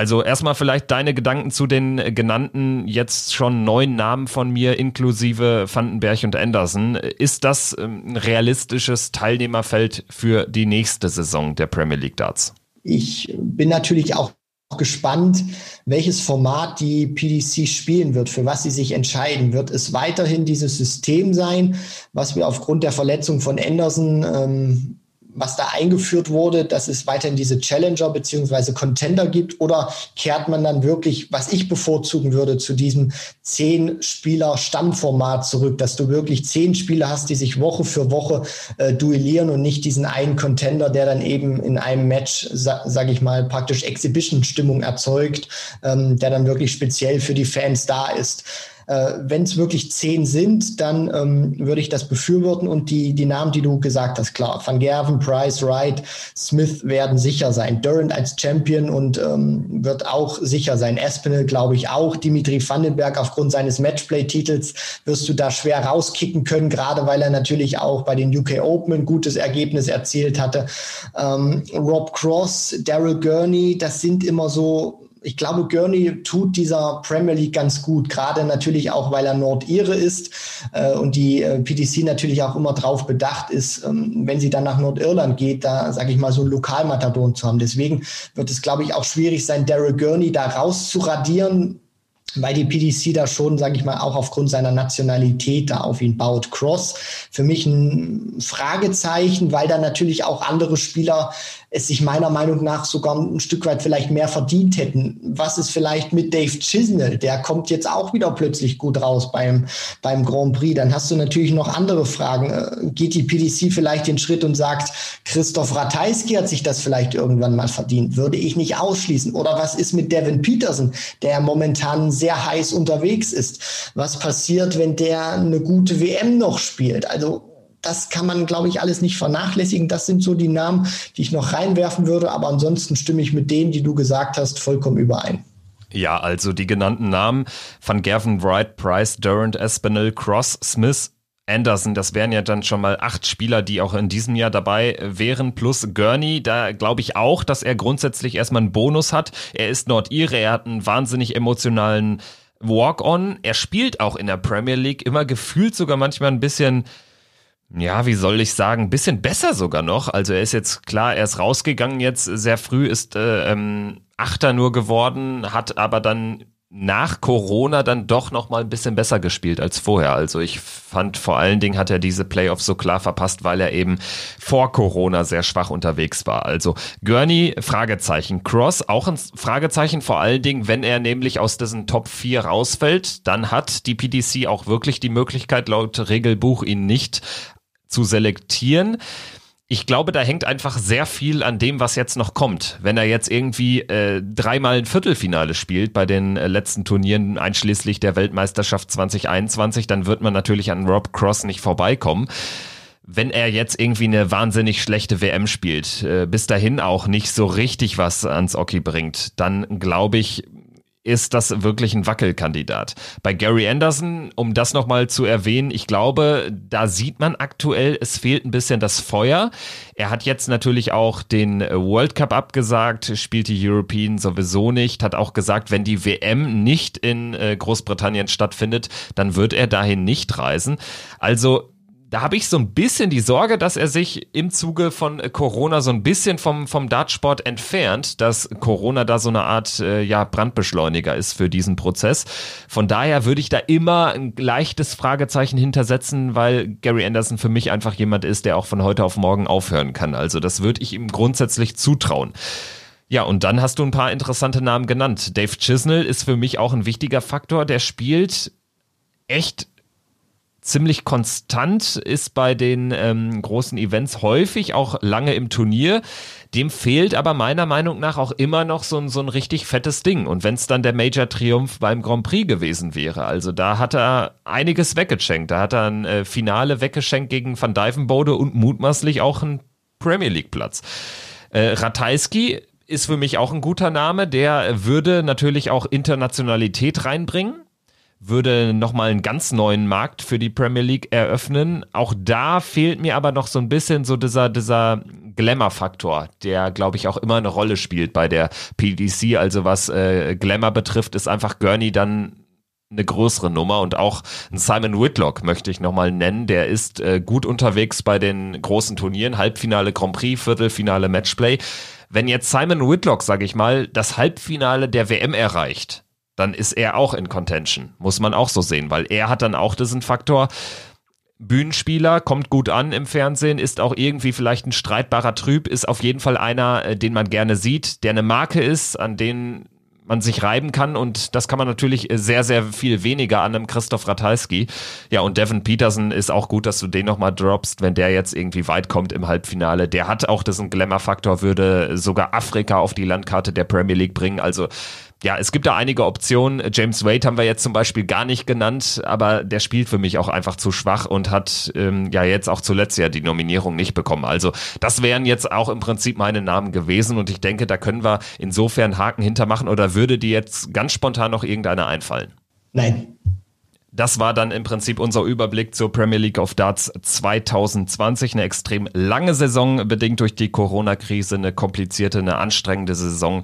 Also erstmal vielleicht deine Gedanken zu den äh, genannten jetzt schon neun Namen von mir, inklusive Vandenberg und Anderson. Ist das ähm, ein realistisches Teilnehmerfeld für die nächste Saison der Premier League Darts? Ich bin natürlich auch gespannt, welches Format die PDC spielen wird, für was sie sich entscheiden. Wird es weiterhin dieses System sein, was wir aufgrund der Verletzung von Anderson ähm, was da eingeführt wurde, dass es weiterhin diese Challenger beziehungsweise Contender gibt oder kehrt man dann wirklich, was ich bevorzugen würde, zu diesem zehn Spieler Stammformat zurück, dass du wirklich zehn Spieler hast, die sich Woche für Woche äh, duellieren und nicht diesen einen Contender, der dann eben in einem Match, sa sage ich mal, praktisch Exhibition-Stimmung erzeugt, ähm, der dann wirklich speziell für die Fans da ist. Äh, Wenn es wirklich zehn sind, dann ähm, würde ich das befürworten und die, die Namen, die du gesagt hast, klar, Van Gerven, Price, Wright, Smith werden sicher sein. Durant als Champion und ähm, wird auch sicher sein. Espinel glaube ich auch. Dimitri Vandenberg aufgrund seines Matchplay-Titels wirst du da schwer rauskicken können, gerade weil er natürlich auch bei den UK Open ein gutes Ergebnis erzielt hatte. Ähm, Rob Cross, Daryl Gurney, das sind immer so ich glaube, Gurney tut dieser Premier League ganz gut, gerade natürlich auch, weil er Nordire ist äh, und die äh, PTC natürlich auch immer drauf bedacht ist, ähm, wenn sie dann nach Nordirland geht, da sage ich mal so ein Lokalmatadon zu haben. Deswegen wird es, glaube ich, auch schwierig sein, Daryl Gurney da rauszuradieren weil die PDC da schon, sage ich mal, auch aufgrund seiner Nationalität da auf ihn baut. Cross für mich ein Fragezeichen, weil da natürlich auch andere Spieler es sich meiner Meinung nach sogar ein Stück weit vielleicht mehr verdient hätten. Was ist vielleicht mit Dave Chisnell? Der kommt jetzt auch wieder plötzlich gut raus beim, beim Grand Prix. Dann hast du natürlich noch andere Fragen. Äh, geht die PDC vielleicht den Schritt und sagt, Christoph Ratajski hat sich das vielleicht irgendwann mal verdient? Würde ich nicht ausschließen. Oder was ist mit Devin Peterson, der momentan sehr heiß unterwegs ist? Was passiert, wenn der eine gute WM noch spielt? Also das kann man, glaube ich, alles nicht vernachlässigen. Das sind so die Namen, die ich noch reinwerfen würde. Aber ansonsten stimme ich mit denen, die du gesagt hast, vollkommen überein. Ja, also die genannten Namen von Gavin Wright, Price, Durant, Espinel, Cross, Smith, Anderson, das wären ja dann schon mal acht Spieler, die auch in diesem Jahr dabei wären, plus Gurney. Da glaube ich auch, dass er grundsätzlich erstmal einen Bonus hat. Er ist Nordire, er hat einen wahnsinnig emotionalen Walk-on. Er spielt auch in der Premier League, immer gefühlt sogar manchmal ein bisschen ja, wie soll ich sagen, ein bisschen besser sogar noch. Also er ist jetzt klar, er ist rausgegangen jetzt sehr früh, ist äh, ähm, Achter nur geworden, hat aber dann nach Corona dann doch noch mal ein bisschen besser gespielt als vorher. Also ich fand vor allen Dingen hat er diese Playoffs so klar verpasst, weil er eben vor Corona sehr schwach unterwegs war. Also Gurney, Fragezeichen. Cross, auch ein Fragezeichen, vor allen Dingen, wenn er nämlich aus diesen Top 4 rausfällt, dann hat die PDC auch wirklich die Möglichkeit, laut Regelbuch ihn nicht zu selektieren. Ich glaube, da hängt einfach sehr viel an dem, was jetzt noch kommt. Wenn er jetzt irgendwie äh, dreimal ein Viertelfinale spielt bei den äh, letzten Turnieren, einschließlich der Weltmeisterschaft 2021, dann wird man natürlich an Rob Cross nicht vorbeikommen. wenn er jetzt irgendwie eine wahnsinnig schlechte WM spielt, äh, bis dahin auch nicht so richtig was ans Oki bringt, dann glaube ich, ist das wirklich ein Wackelkandidat. Bei Gary Anderson, um das nochmal zu erwähnen, ich glaube, da sieht man aktuell, es fehlt ein bisschen das Feuer. Er hat jetzt natürlich auch den World Cup abgesagt, spielt die European sowieso nicht, hat auch gesagt, wenn die WM nicht in äh, Großbritannien stattfindet, dann wird er dahin nicht reisen. Also da habe ich so ein bisschen die Sorge, dass er sich im Zuge von Corona so ein bisschen vom, vom Dartsport entfernt, dass Corona da so eine Art äh, ja, Brandbeschleuniger ist für diesen Prozess. Von daher würde ich da immer ein leichtes Fragezeichen hintersetzen, weil Gary Anderson für mich einfach jemand ist, der auch von heute auf morgen aufhören kann. Also das würde ich ihm grundsätzlich zutrauen. Ja, und dann hast du ein paar interessante Namen genannt. Dave Chisnell ist für mich auch ein wichtiger Faktor. Der spielt echt ziemlich konstant, ist bei den ähm, großen Events häufig auch lange im Turnier. Dem fehlt aber meiner Meinung nach auch immer noch so ein, so ein richtig fettes Ding. Und wenn es dann der Major-Triumph beim Grand Prix gewesen wäre, also da hat er einiges weggeschenkt. Da hat er ein äh, Finale weggeschenkt gegen Van Dijvenbode und mutmaßlich auch einen Premier League-Platz. Äh, Ratajski ist für mich auch ein guter Name. Der würde natürlich auch Internationalität reinbringen würde nochmal einen ganz neuen Markt für die Premier League eröffnen. Auch da fehlt mir aber noch so ein bisschen so dieser, dieser Glamour-Faktor, der, glaube ich, auch immer eine Rolle spielt bei der PDC. Also was äh, Glamour betrifft, ist einfach Gurney dann eine größere Nummer und auch Simon Whitlock möchte ich nochmal nennen. Der ist äh, gut unterwegs bei den großen Turnieren, Halbfinale Grand Prix, Viertelfinale Matchplay. Wenn jetzt Simon Whitlock, sage ich mal, das Halbfinale der WM erreicht, dann ist er auch in Contention. Muss man auch so sehen, weil er hat dann auch diesen Faktor. Bühnenspieler, kommt gut an im Fernsehen, ist auch irgendwie vielleicht ein streitbarer Trüb, ist auf jeden Fall einer, äh, den man gerne sieht, der eine Marke ist, an den man sich reiben kann und das kann man natürlich sehr, sehr viel weniger an einem Christoph Ratajski. Ja, und Devin Peterson ist auch gut, dass du den nochmal droppst, wenn der jetzt irgendwie weit kommt im Halbfinale. Der hat auch diesen Glamour-Faktor, würde sogar Afrika auf die Landkarte der Premier League bringen. Also ja, es gibt da einige Optionen. James Wade haben wir jetzt zum Beispiel gar nicht genannt, aber der spielt für mich auch einfach zu schwach und hat ähm, ja jetzt auch zuletzt ja die Nominierung nicht bekommen. Also das wären jetzt auch im Prinzip meine Namen gewesen und ich denke, da können wir insofern Haken hintermachen oder würde dir jetzt ganz spontan noch irgendeiner einfallen? Nein. Das war dann im Prinzip unser Überblick zur Premier League of Darts 2020. Eine extrem lange Saison, bedingt durch die Corona-Krise, eine komplizierte, eine anstrengende Saison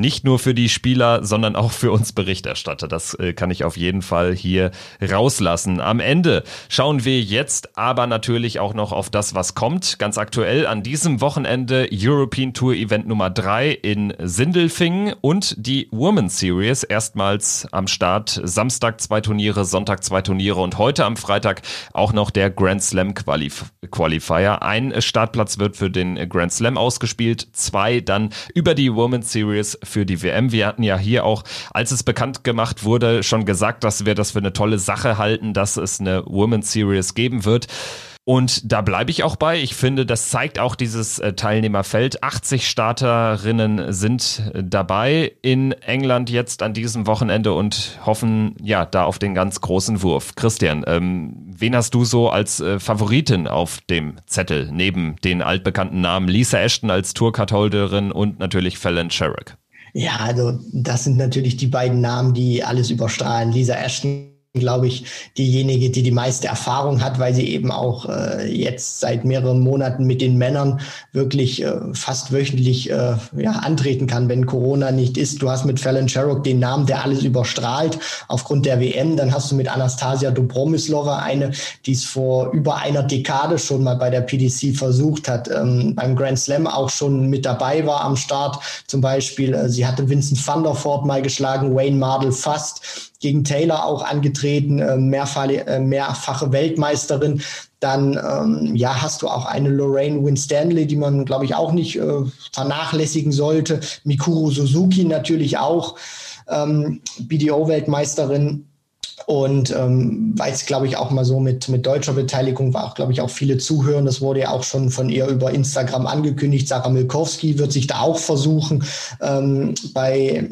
nicht nur für die Spieler, sondern auch für uns Berichterstatter. Das äh, kann ich auf jeden Fall hier rauslassen. Am Ende schauen wir jetzt aber natürlich auch noch auf das, was kommt. Ganz aktuell an diesem Wochenende European Tour Event Nummer 3 in Sindelfingen und die Women's Series erstmals am Start. Samstag zwei Turniere, Sonntag zwei Turniere und heute am Freitag auch noch der Grand Slam Qualif Qualifier. Ein Startplatz wird für den Grand Slam ausgespielt, zwei dann über die Women's Series für die WM. Wir hatten ja hier auch, als es bekannt gemacht wurde, schon gesagt, dass wir das für eine tolle Sache halten, dass es eine Women's Series geben wird. Und da bleibe ich auch bei. Ich finde, das zeigt auch dieses äh, Teilnehmerfeld. 80 Starterinnen sind äh, dabei in England jetzt an diesem Wochenende und hoffen ja da auf den ganz großen Wurf. Christian, ähm, wen hast du so als äh, Favoritin auf dem Zettel neben den altbekannten Namen Lisa Ashton als Tourcard-Holderin und natürlich Fallon Sherrick? Ja, also das sind natürlich die beiden Namen, die alles überstrahlen. Lisa Ashton glaube ich, diejenige, die die meiste Erfahrung hat, weil sie eben auch äh, jetzt seit mehreren Monaten mit den Männern wirklich äh, fast wöchentlich äh, ja, antreten kann, wenn Corona nicht ist. Du hast mit Fallon Sherrock den Namen, der alles überstrahlt aufgrund der WM. Dann hast du mit Anastasia Dobromislova eine, die es vor über einer Dekade schon mal bei der PDC versucht hat, ähm, beim Grand Slam auch schon mit dabei war am Start. Zum Beispiel, äh, sie hatte Vincent van der Voort mal geschlagen, Wayne Mardell fast gegen Taylor auch angetreten, äh, mehrfache, äh, mehrfache Weltmeisterin. Dann ähm, ja, hast du auch eine Lorraine Winstanley, die man, glaube ich, auch nicht äh, vernachlässigen sollte. Mikuru Suzuki natürlich auch, ähm, BDO-Weltmeisterin. Und ähm, weil es, glaube ich, auch mal so mit, mit deutscher Beteiligung war, auch, glaube ich, auch viele zuhören. Das wurde ja auch schon von ihr über Instagram angekündigt. Sarah Milkowski wird sich da auch versuchen, ähm, bei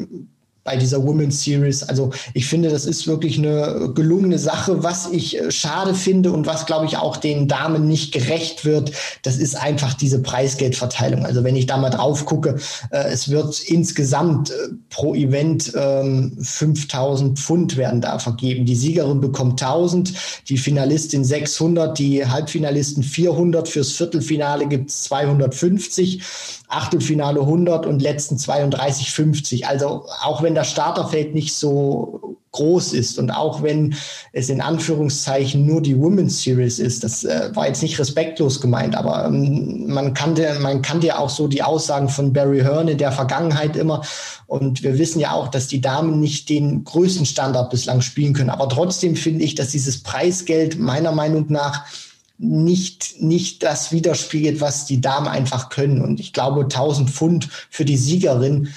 bei dieser Women's Series. Also ich finde, das ist wirklich eine gelungene Sache. Was ich äh, schade finde und was, glaube ich, auch den Damen nicht gerecht wird, das ist einfach diese Preisgeldverteilung. Also wenn ich da mal drauf gucke, äh, es wird insgesamt äh, pro Event ähm, 5000 Pfund werden da vergeben. Die Siegerin bekommt 1000, die Finalistin 600, die Halbfinalisten 400, fürs Viertelfinale gibt es 250, Achtelfinale 100 und letzten 32, 50. Also auch wenn das Starterfeld nicht so groß ist und auch wenn es in Anführungszeichen nur die Women's Series ist, das äh, war jetzt nicht respektlos gemeint, aber ähm, man kannte, man kannte ja auch so die Aussagen von Barry Hearn in der Vergangenheit immer und wir wissen ja auch, dass die Damen nicht den größten Standard bislang spielen können, aber trotzdem finde ich, dass dieses Preisgeld meiner Meinung nach nicht, nicht das widerspiegelt, was die Damen einfach können. Und ich glaube, 1000 Pfund für die Siegerin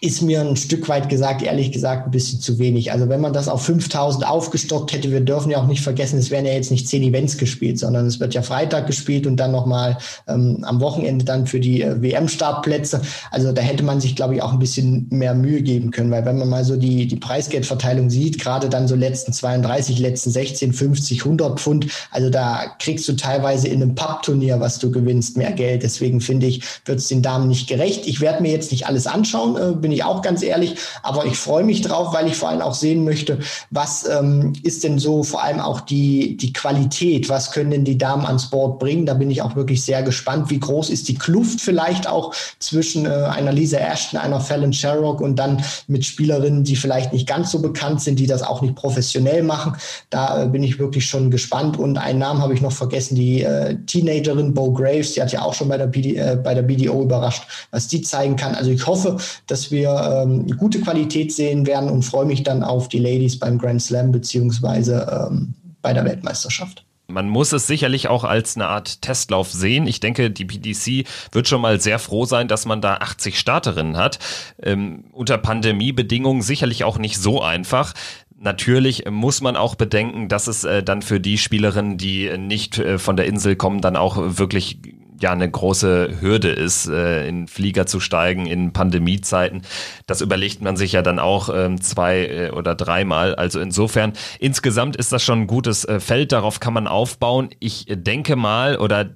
ist mir ein Stück weit gesagt, ehrlich gesagt, ein bisschen zu wenig. Also wenn man das auf 5000 aufgestockt hätte, wir dürfen ja auch nicht vergessen, es werden ja jetzt nicht zehn Events gespielt, sondern es wird ja Freitag gespielt und dann nochmal ähm, am Wochenende dann für die äh, WM-Startplätze. Also da hätte man sich, glaube ich, auch ein bisschen mehr Mühe geben können, weil wenn man mal so die, die Preisgeldverteilung sieht, gerade dann so letzten 32, letzten 16, 50, 100 Pfund, also da kriegst du teilweise in einem Pub-Turnier, was du gewinnst, mehr Geld. Deswegen finde ich, wird es den Damen nicht gerecht. Ich werde mir jetzt nicht alles anschauen, äh, bin ich auch ganz ehrlich. Aber ich freue mich drauf, weil ich vor allem auch sehen möchte, was ähm, ist denn so vor allem auch die, die Qualität, was können denn die Damen ans Board bringen. Da bin ich auch wirklich sehr gespannt, wie groß ist die Kluft vielleicht auch zwischen äh, einer Lisa Ashton, einer Fallon Sherrock und dann mit Spielerinnen, die vielleicht nicht ganz so bekannt sind, die das auch nicht professionell machen. Da äh, bin ich wirklich schon gespannt. Und einen Namen habe ich noch vergessen, die äh, Teenagerin Bo Graves, die hat ja auch schon bei der, BD, äh, bei der BDO überrascht, was die zeigen kann. Also ich hoffe, dass wir ähm, gute Qualität sehen werden und freue mich dann auf die Ladies beim Grand Slam beziehungsweise ähm, bei der Weltmeisterschaft. Man muss es sicherlich auch als eine Art Testlauf sehen. Ich denke, die PDC wird schon mal sehr froh sein, dass man da 80 Starterinnen hat. Ähm, unter Pandemiebedingungen sicherlich auch nicht so einfach. Natürlich muss man auch bedenken, dass es äh, dann für die Spielerinnen, die nicht äh, von der Insel kommen, dann auch wirklich ja eine große Hürde ist, äh, in Flieger zu steigen in Pandemiezeiten. Das überlegt man sich ja dann auch ähm, zwei äh, oder dreimal. Also insofern, insgesamt ist das schon ein gutes äh, Feld, darauf kann man aufbauen. Ich denke mal oder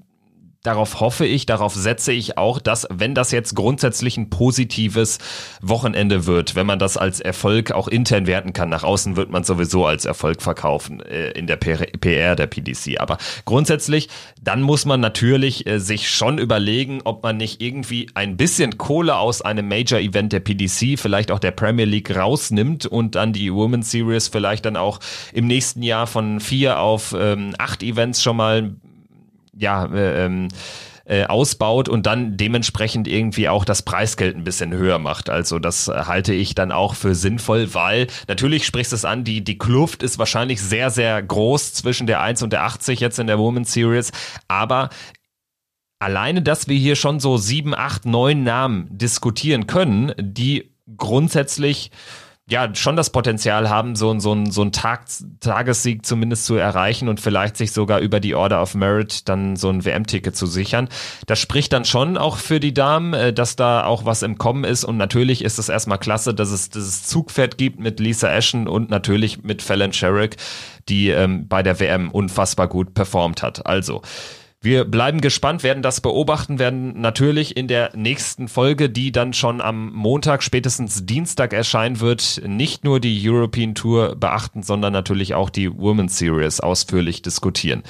Darauf hoffe ich, darauf setze ich auch, dass, wenn das jetzt grundsätzlich ein positives Wochenende wird, wenn man das als Erfolg auch intern werten kann, nach außen wird man sowieso als Erfolg verkaufen äh, in der PR der PDC. Aber grundsätzlich, dann muss man natürlich äh, sich schon überlegen, ob man nicht irgendwie ein bisschen Kohle aus einem Major-Event der PDC, vielleicht auch der Premier League rausnimmt und dann die Women's Series vielleicht dann auch im nächsten Jahr von vier auf ähm, acht Events schon mal ja, äh, ähm, äh, ausbaut und dann dementsprechend irgendwie auch das Preisgeld ein bisschen höher macht. Also das halte ich dann auch für sinnvoll, weil natürlich sprichst es an, die, die Kluft ist wahrscheinlich sehr, sehr groß zwischen der 1 und der 80 jetzt in der Women's Series, aber alleine, dass wir hier schon so sieben, acht, neun Namen diskutieren können, die grundsätzlich ja schon das Potenzial haben, so, so, so einen Tag, Tagessieg zumindest zu erreichen und vielleicht sich sogar über die Order of Merit dann so ein WM-Ticket zu sichern. Das spricht dann schon auch für die Damen, äh, dass da auch was im Kommen ist und natürlich ist es erstmal klasse, dass es dieses Zugpferd gibt mit Lisa Ashen und natürlich mit Fallon Sherrick, die ähm, bei der WM unfassbar gut performt hat. Also wir bleiben gespannt, werden das beobachten, werden natürlich in der nächsten Folge, die dann schon am Montag, spätestens Dienstag erscheinen wird, nicht nur die European Tour beachten, sondern natürlich auch die Women's Series ausführlich diskutieren.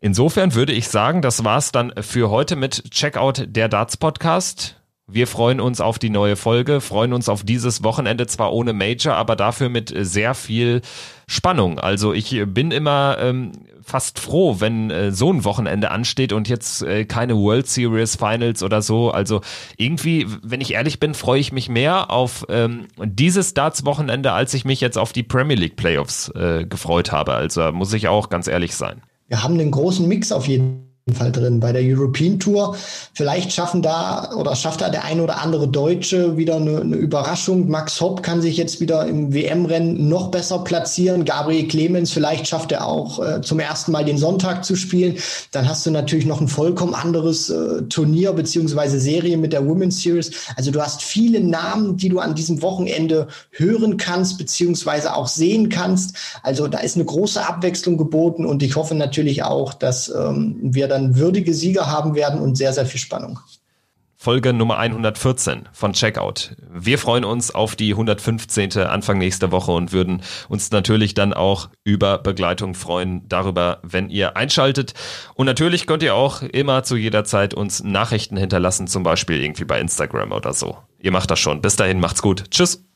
Insofern würde ich sagen, das war's dann für heute mit Checkout der Darts Podcast. Wir freuen uns auf die neue Folge, freuen uns auf dieses Wochenende zwar ohne Major, aber dafür mit sehr viel Spannung. Also ich bin immer ähm, fast froh, wenn äh, so ein Wochenende ansteht und jetzt äh, keine World Series Finals oder so. Also irgendwie, wenn ich ehrlich bin, freue ich mich mehr auf ähm, dieses Darts-Wochenende, als ich mich jetzt auf die Premier League Playoffs äh, gefreut habe. Also muss ich auch ganz ehrlich sein. Wir haben einen großen Mix auf jeden Fall drin. Bei der European Tour, vielleicht schaffen da oder schafft da der ein oder andere Deutsche wieder eine, eine Überraschung. Max Hopp kann sich jetzt wieder im WM-Rennen noch besser platzieren. Gabriel Clemens, vielleicht schafft er auch äh, zum ersten Mal den Sonntag zu spielen. Dann hast du natürlich noch ein vollkommen anderes äh, Turnier beziehungsweise Serie mit der Women's Series. Also du hast viele Namen, die du an diesem Wochenende hören kannst beziehungsweise auch sehen kannst. Also da ist eine große Abwechslung geboten und ich hoffe natürlich auch, dass ähm, wir dann dann würdige Sieger haben werden und sehr, sehr viel Spannung. Folge Nummer 114 von Checkout. Wir freuen uns auf die 115. Anfang nächster Woche und würden uns natürlich dann auch über Begleitung freuen, darüber, wenn ihr einschaltet. Und natürlich könnt ihr auch immer zu jeder Zeit uns Nachrichten hinterlassen, zum Beispiel irgendwie bei Instagram oder so. Ihr macht das schon. Bis dahin, macht's gut. Tschüss.